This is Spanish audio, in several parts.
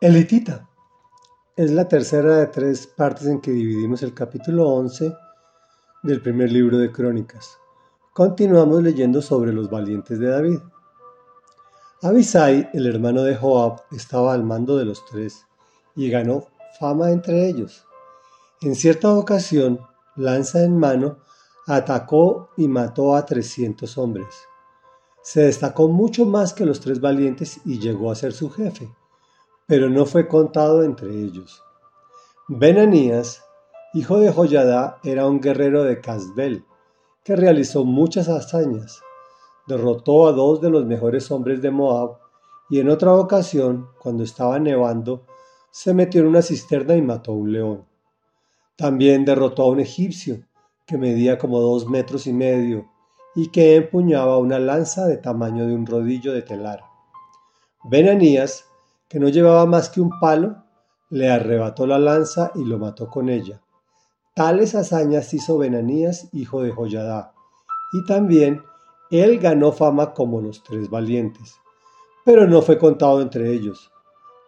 Elitita. Es la tercera de tres partes en que dividimos el capítulo 11 del primer libro de Crónicas. Continuamos leyendo sobre los valientes de David. Abisai, el hermano de Joab, estaba al mando de los tres y ganó fama entre ellos. En cierta ocasión, lanza en mano, atacó y mató a 300 hombres. Se destacó mucho más que los tres valientes y llegó a ser su jefe pero no fue contado entre ellos. Benanías, hijo de Joyadá, era un guerrero de Casbel, que realizó muchas hazañas. Derrotó a dos de los mejores hombres de Moab y en otra ocasión, cuando estaba nevando, se metió en una cisterna y mató a un león. También derrotó a un egipcio, que medía como dos metros y medio, y que empuñaba una lanza de tamaño de un rodillo de telar. Benanías que no llevaba más que un palo, le arrebató la lanza y lo mató con ella. Tales hazañas hizo Benanías, hijo de Joyadá, y también él ganó fama como los tres valientes, pero no fue contado entre ellos,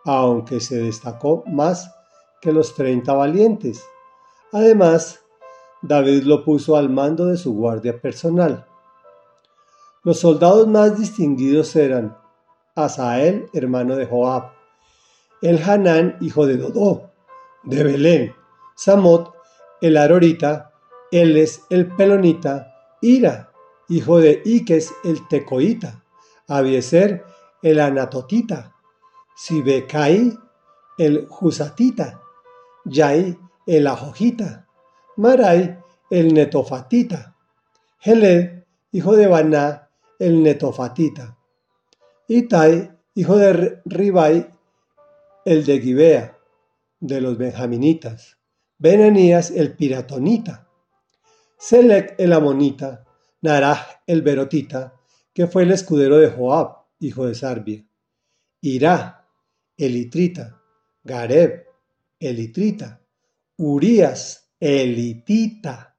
aunque se destacó más que los treinta valientes. Además, David lo puso al mando de su guardia personal. Los soldados más distinguidos eran Asael, hermano de Joab, el Hanán, hijo de Dodó, de Belén, Samot, el Arorita, Eles, el Pelonita, Ira, hijo de Iques, el Tecoita, Abieser, el Anatotita, Sibecai, el Jusatita, Yai, el Ajojita, Marai, el Netofatita, Heled, hijo de Baná, el Netofatita, Itai, hijo de Ribai, el de Gibea, de los benjaminitas, Benanías el piratonita, Selec el amonita, Naraj el berotita, que fue el escudero de Joab, hijo de Sarbia, Irá el itrita, Gareb el itrita, Urías el itita,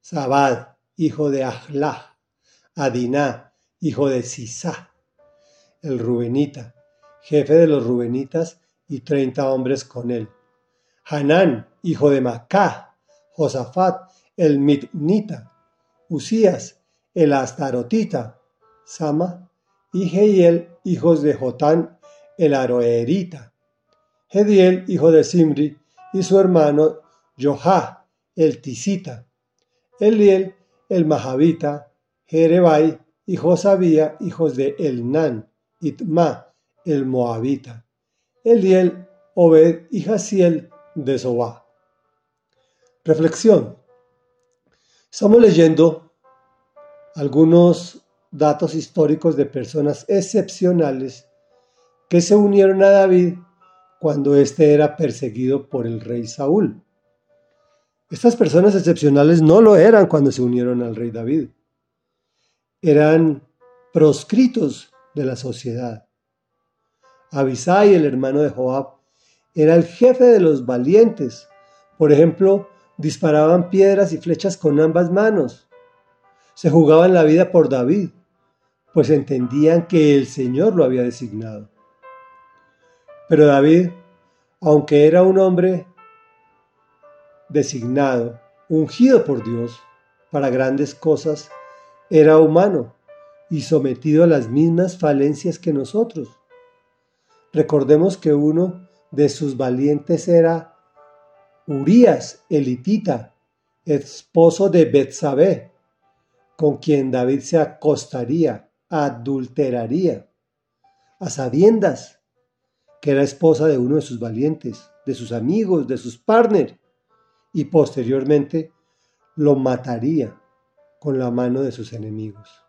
Sabad, hijo de Ahlah, Adiná, hijo de Sisá, el rubenita, jefe de los rubenitas y treinta hombres con él. Hanán, hijo de Macá, Josafat, el Mitnita, Usías, el Astarotita, Sama, y Jehiel, hijos de Jotán, el Aroerita, Gediel, hijo de Simri, y su hermano Johá, el Tisita, Eliel, el Mahavita, Jerebai y Josabía, hijos de Elnán, Itma, el Moabita, Eliel, Obed y Jaciel de Sobá. Reflexión. Estamos leyendo algunos datos históricos de personas excepcionales que se unieron a David cuando éste era perseguido por el rey Saúl. Estas personas excepcionales no lo eran cuando se unieron al rey David. Eran proscritos de la sociedad. Abisai, el hermano de Joab, era el jefe de los valientes. Por ejemplo, disparaban piedras y flechas con ambas manos. Se jugaban la vida por David, pues entendían que el Señor lo había designado. Pero David, aunque era un hombre designado, ungido por Dios para grandes cosas, era humano y sometido a las mismas falencias que nosotros. Recordemos que uno de sus valientes era Urías, elitita, esposo de Betsabé, con quien David se acostaría, adulteraría, a sabiendas que era esposa de uno de sus valientes, de sus amigos, de sus partners, y posteriormente lo mataría con la mano de sus enemigos.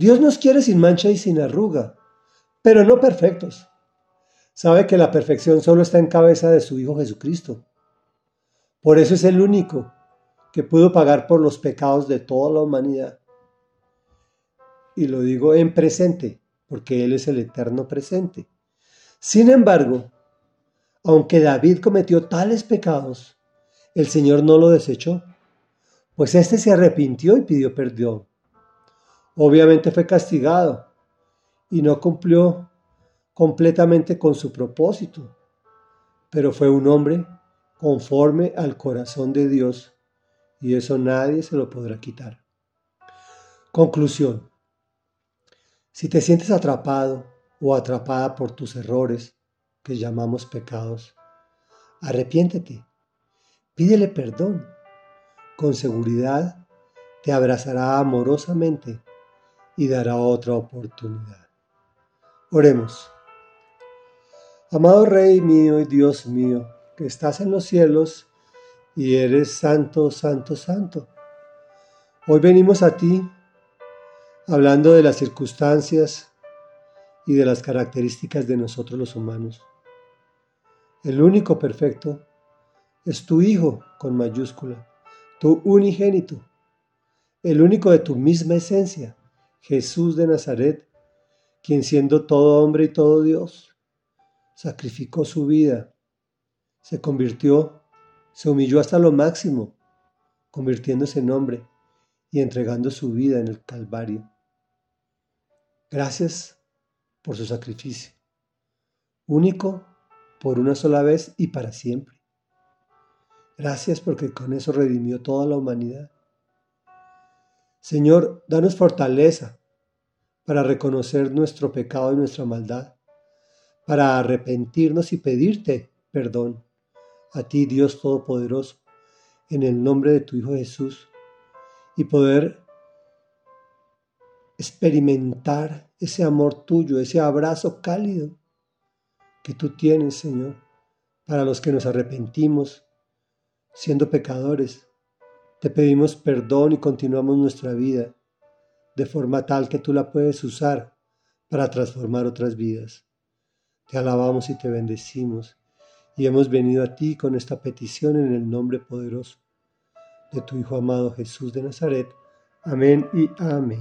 Dios nos quiere sin mancha y sin arruga, pero no perfectos. Sabe que la perfección solo está en cabeza de su Hijo Jesucristo. Por eso es el único que pudo pagar por los pecados de toda la humanidad. Y lo digo en presente, porque Él es el eterno presente. Sin embargo, aunque David cometió tales pecados, el Señor no lo desechó, pues éste se arrepintió y pidió perdón. Obviamente fue castigado, y no cumplió completamente con su propósito, pero fue un hombre conforme al corazón de Dios y eso nadie se lo podrá quitar. Conclusión. Si te sientes atrapado o atrapada por tus errores, que llamamos pecados, arrepiéntete, pídele perdón. Con seguridad te abrazará amorosamente y dará otra oportunidad. Oremos. Amado Rey mío y Dios mío, que estás en los cielos y eres santo, santo, santo. Hoy venimos a ti hablando de las circunstancias y de las características de nosotros los humanos. El único perfecto es tu Hijo con mayúscula, tu unigénito, el único de tu misma esencia, Jesús de Nazaret, quien siendo todo hombre y todo Dios, sacrificó su vida, se convirtió, se humilló hasta lo máximo, convirtiéndose en hombre y entregando su vida en el Calvario. Gracias por su sacrificio, único por una sola vez y para siempre. Gracias porque con eso redimió toda la humanidad. Señor, danos fortaleza para reconocer nuestro pecado y nuestra maldad para arrepentirnos y pedirte perdón. A ti, Dios Todopoderoso, en el nombre de tu Hijo Jesús, y poder experimentar ese amor tuyo, ese abrazo cálido que tú tienes, Señor, para los que nos arrepentimos siendo pecadores. Te pedimos perdón y continuamos nuestra vida de forma tal que tú la puedes usar para transformar otras vidas. Te alabamos y te bendecimos y hemos venido a ti con esta petición en el nombre poderoso de tu Hijo amado Jesús de Nazaret. Amén y amén.